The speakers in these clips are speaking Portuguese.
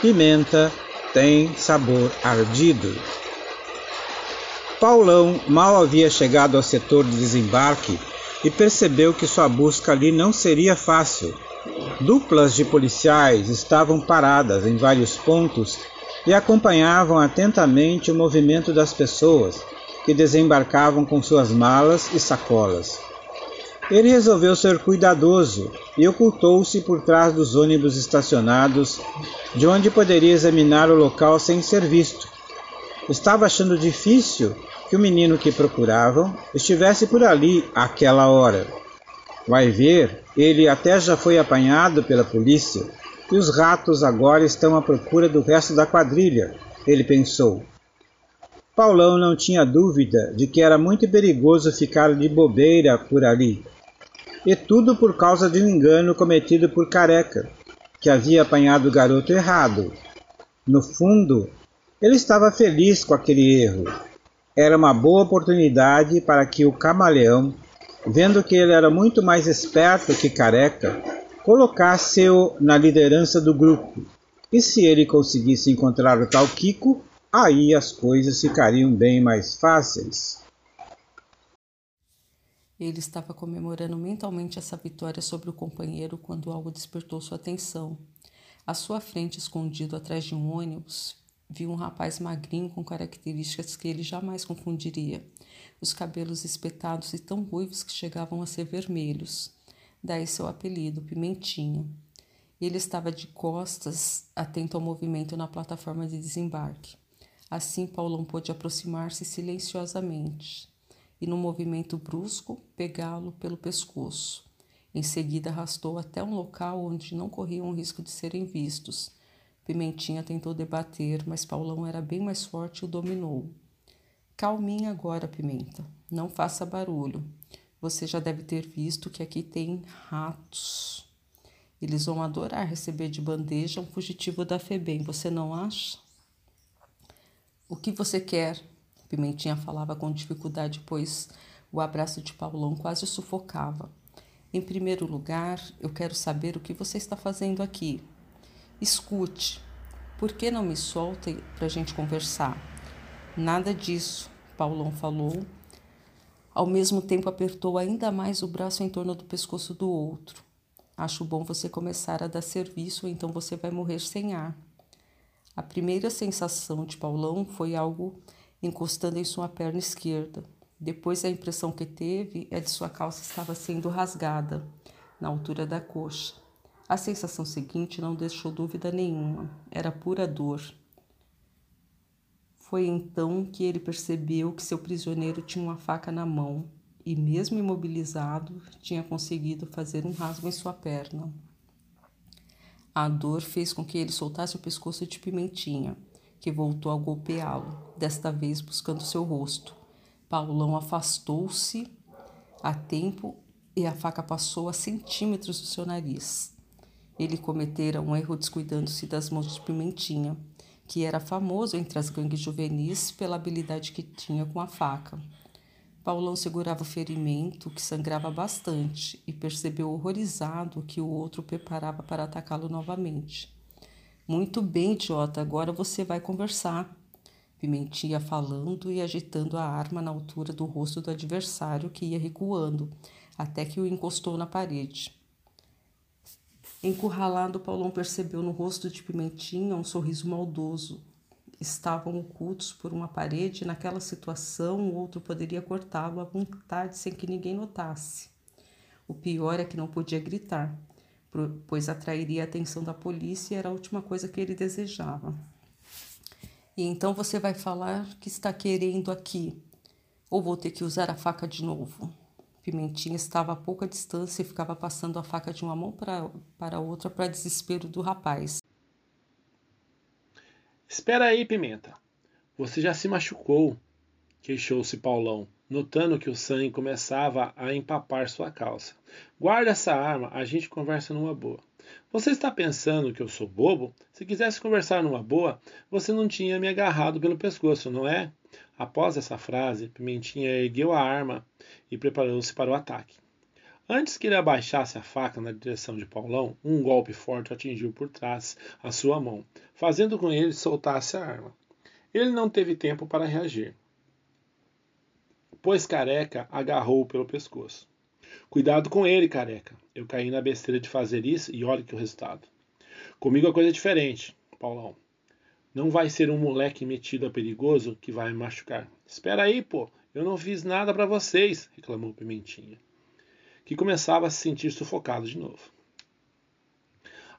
Pimenta tem sabor ardido. Paulão mal havia chegado ao setor de desembarque e percebeu que sua busca ali não seria fácil. Duplas de policiais estavam paradas em vários pontos e acompanhavam atentamente o movimento das pessoas que desembarcavam com suas malas e sacolas. Ele resolveu ser cuidadoso e ocultou-se por trás dos ônibus estacionados, de onde poderia examinar o local sem ser visto. Estava achando difícil que o menino que procuravam estivesse por ali àquela hora. Vai ver, ele até já foi apanhado pela polícia e os ratos agora estão à procura do resto da quadrilha, ele pensou. Paulão não tinha dúvida de que era muito perigoso ficar de bobeira por ali e tudo por causa de um engano cometido por Careca, que havia apanhado o garoto errado. No fundo, ele estava feliz com aquele erro. Era uma boa oportunidade para que o camaleão, vendo que ele era muito mais esperto que Careca, colocasse-o na liderança do grupo. E se ele conseguisse encontrar o tal Kiko, aí as coisas ficariam bem mais fáceis. Ele estava comemorando mentalmente essa vitória sobre o companheiro quando algo despertou sua atenção. À sua frente, escondido atrás de um ônibus, viu um rapaz magrinho com características que ele jamais confundiria. Os cabelos espetados e tão ruivos que chegavam a ser vermelhos. Daí seu apelido, Pimentinha. Ele estava de costas, atento ao movimento na plataforma de desembarque. Assim, Paulão pôde aproximar-se silenciosamente e, num movimento brusco, pegá-lo pelo pescoço. Em seguida, arrastou até um local onde não corriam o risco de serem vistos. Pimentinha tentou debater, mas Paulão era bem mais forte e o dominou. Calminha agora, Pimenta. Não faça barulho. Você já deve ter visto que aqui tem ratos. Eles vão adorar receber de bandeja um fugitivo da FEBEM, você não acha? O que você quer? Pimentinha falava com dificuldade, pois o abraço de Paulão quase sufocava. Em primeiro lugar, eu quero saber o que você está fazendo aqui. Escute, por que não me solta para a gente conversar? Nada disso, Paulão falou. Ao mesmo tempo, apertou ainda mais o braço em torno do pescoço do outro. Acho bom você começar a dar serviço, então você vai morrer sem ar. A primeira sensação de Paulão foi algo encostando em sua perna esquerda. Depois a impressão que teve é de sua calça estava sendo rasgada, na altura da coxa. A sensação seguinte não deixou dúvida nenhuma, era pura dor. Foi então que ele percebeu que seu prisioneiro tinha uma faca na mão e, mesmo imobilizado, tinha conseguido fazer um rasgo em sua perna. A dor fez com que ele soltasse o pescoço de Pimentinha que voltou a golpeá-lo, desta vez buscando seu rosto. Paulão afastou-se a tempo e a faca passou a centímetros do seu nariz. Ele cometera um erro descuidando-se das mãos de Pimentinha, que era famoso entre as gangues juvenis pela habilidade que tinha com a faca. Paulão segurava o ferimento, que sangrava bastante, e percebeu horrorizado que o outro preparava para atacá-lo novamente. Muito bem, idiota, agora você vai conversar. Pimentinha falando e agitando a arma na altura do rosto do adversário que ia recuando, até que o encostou na parede. Encurralado, Paulão percebeu no rosto de Pimentinha um sorriso maldoso. Estavam ocultos por uma parede e naquela situação o outro poderia cortá-lo à vontade sem que ninguém notasse. O pior é que não podia gritar pois atrairia a atenção da polícia e era a última coisa que ele desejava. E então você vai falar que está querendo aqui, ou vou ter que usar a faca de novo. Pimentinha estava a pouca distância e ficava passando a faca de uma mão para, para outra para desespero do rapaz. Espera aí, Pimenta. Você já se machucou, queixou-se Paulão notando que o sangue começava a empapar sua calça. Guarda essa arma, a gente conversa numa boa. Você está pensando que eu sou bobo? Se quisesse conversar numa boa, você não tinha me agarrado pelo pescoço, não é? Após essa frase, Pimentinha ergueu a arma e preparou-se para o ataque. Antes que ele abaixasse a faca na direção de Paulão, um golpe forte atingiu por trás a sua mão, fazendo com que ele soltasse a arma. Ele não teve tempo para reagir, pois Careca agarrou-o pelo pescoço. Cuidado com ele, Careca. Eu caí na besteira de fazer isso e olha que o resultado. Comigo a coisa é diferente, Paulão. Não vai ser um moleque metido a perigoso que vai me machucar. Espera aí, pô. Eu não fiz nada para vocês, reclamou Pimentinha que começava a se sentir sufocado de novo.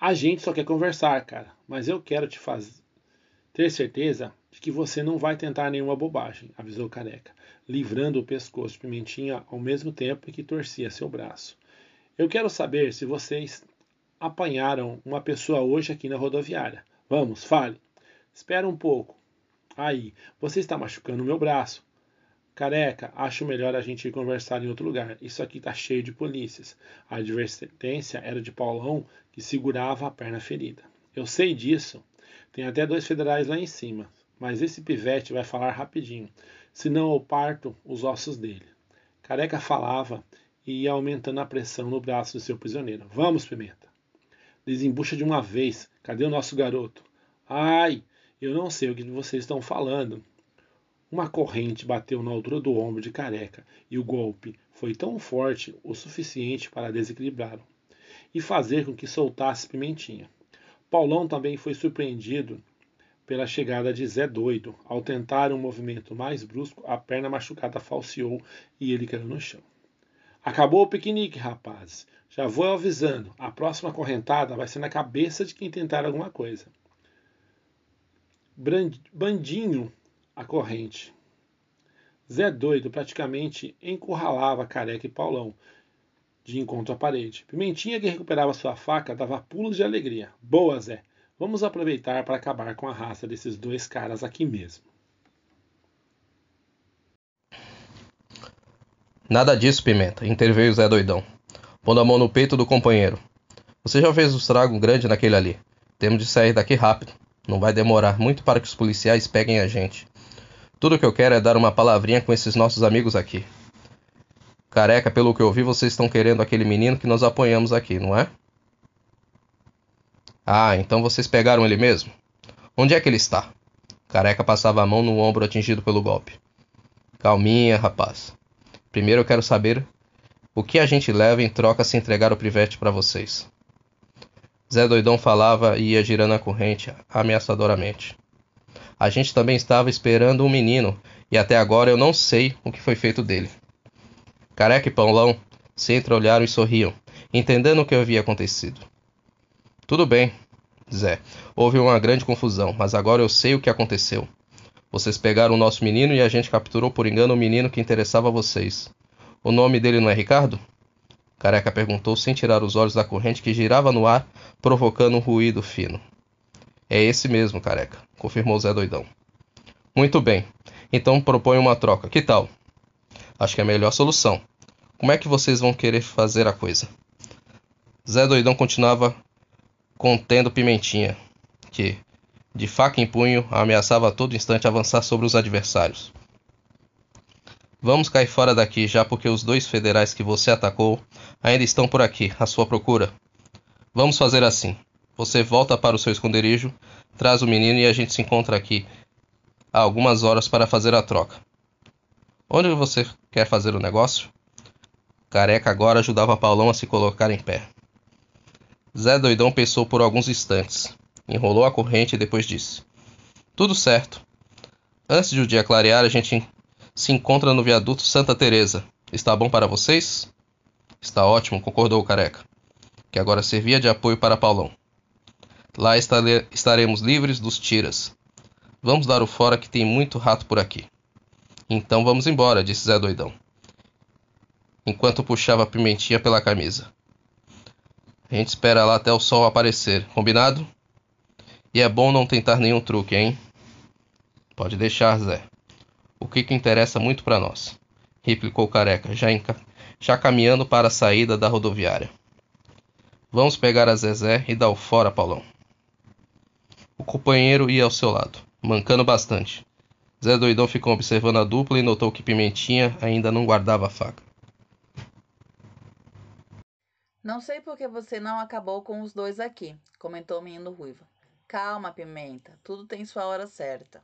A gente só quer conversar, cara, mas eu quero te fazer ter certeza de que você não vai tentar nenhuma bobagem, avisou Careca, livrando o pescoço de Pimentinha ao mesmo tempo que torcia seu braço. Eu quero saber se vocês apanharam uma pessoa hoje aqui na rodoviária. Vamos, fale. Espera um pouco. Aí, você está machucando o meu braço. Careca, acho melhor a gente ir conversar em outro lugar. Isso aqui tá cheio de polícias. A advertência era de Paulão, que segurava a perna ferida. Eu sei disso. Tem até dois federais lá em cima. Mas esse pivete vai falar rapidinho. Senão eu parto os ossos dele. Careca falava e ia aumentando a pressão no braço do seu prisioneiro. Vamos, Pimenta. Desembucha de uma vez. Cadê o nosso garoto? Ai, eu não sei o que vocês estão falando. Uma corrente bateu na altura do ombro de Careca e o golpe foi tão forte o suficiente para desequilibrá-lo e fazer com que soltasse Pimentinha. Paulão também foi surpreendido pela chegada de Zé Doido. Ao tentar um movimento mais brusco, a perna machucada falseou e ele caiu no chão. Acabou o piquenique, rapazes. Já vou avisando. A próxima correntada vai ser na cabeça de quem tentar alguma coisa. Bandinho a corrente. Zé doido praticamente encurralava Careca e Paulão de encontro à parede. Pimentinha, que recuperava sua faca, dava pulos de alegria. Boa, Zé! Vamos aproveitar para acabar com a raça desses dois caras aqui mesmo. Nada disso, Pimenta, interveio Zé Doidão, pondo a mão no peito do companheiro. Você já fez um estrago grande naquele ali. Temos de sair daqui rápido. Não vai demorar muito para que os policiais peguem a gente. Tudo que eu quero é dar uma palavrinha com esses nossos amigos aqui. Careca, pelo que eu vi, vocês estão querendo aquele menino que nós apoiamos aqui, não é? Ah, então vocês pegaram ele mesmo? Onde é que ele está? Careca passava a mão no ombro atingido pelo golpe. Calminha, rapaz. Primeiro eu quero saber o que a gente leva em troca se entregar o privete para vocês. Zé Doidão falava e ia girando a corrente ameaçadoramente. A gente também estava esperando um menino e até agora eu não sei o que foi feito dele. Careca e Paulão se entreolharam e sorriam, entendendo o que havia acontecido. Tudo bem, Zé. Houve uma grande confusão, mas agora eu sei o que aconteceu. Vocês pegaram o nosso menino e a gente capturou por engano o menino que interessava a vocês. O nome dele não é Ricardo? Careca perguntou sem tirar os olhos da corrente que girava no ar, provocando um ruído fino. É esse mesmo, careca, confirmou Zé Doidão. Muito bem. Então proponho uma troca. Que tal? Acho que é a melhor solução. Como é que vocês vão querer fazer a coisa? Zé Doidão continuava contendo Pimentinha, que, de faca em punho, ameaçava a todo instante avançar sobre os adversários. Vamos cair fora daqui já porque os dois federais que você atacou ainda estão por aqui, à sua procura. Vamos fazer assim. Você volta para o seu esconderijo, traz o menino e a gente se encontra aqui há algumas horas para fazer a troca. Onde você quer fazer o negócio? Careca agora ajudava Paulão a se colocar em pé. Zé Doidão pensou por alguns instantes, enrolou a corrente e depois disse: Tudo certo. Antes de o dia clarear, a gente se encontra no viaduto Santa Teresa. Está bom para vocês? Está ótimo, concordou o Careca, que agora servia de apoio para Paulão. Lá estaremos livres dos tiras. Vamos dar o fora que tem muito rato por aqui. Então vamos embora, disse Zé Doidão, enquanto puxava a pimentinha pela camisa. A gente espera lá até o sol aparecer, combinado? E é bom não tentar nenhum truque, hein? Pode deixar, Zé. O que, que interessa muito para nós, replicou Careca, já, já caminhando para a saída da rodoviária. Vamos pegar a Zezé e dar o fora, Paulão. O companheiro ia ao seu lado, mancando bastante. Zé Doidão ficou observando a dupla e notou que Pimentinha ainda não guardava a faca. Não sei por que você não acabou com os dois aqui, comentou o menino ruivo. Calma, Pimenta, tudo tem sua hora certa.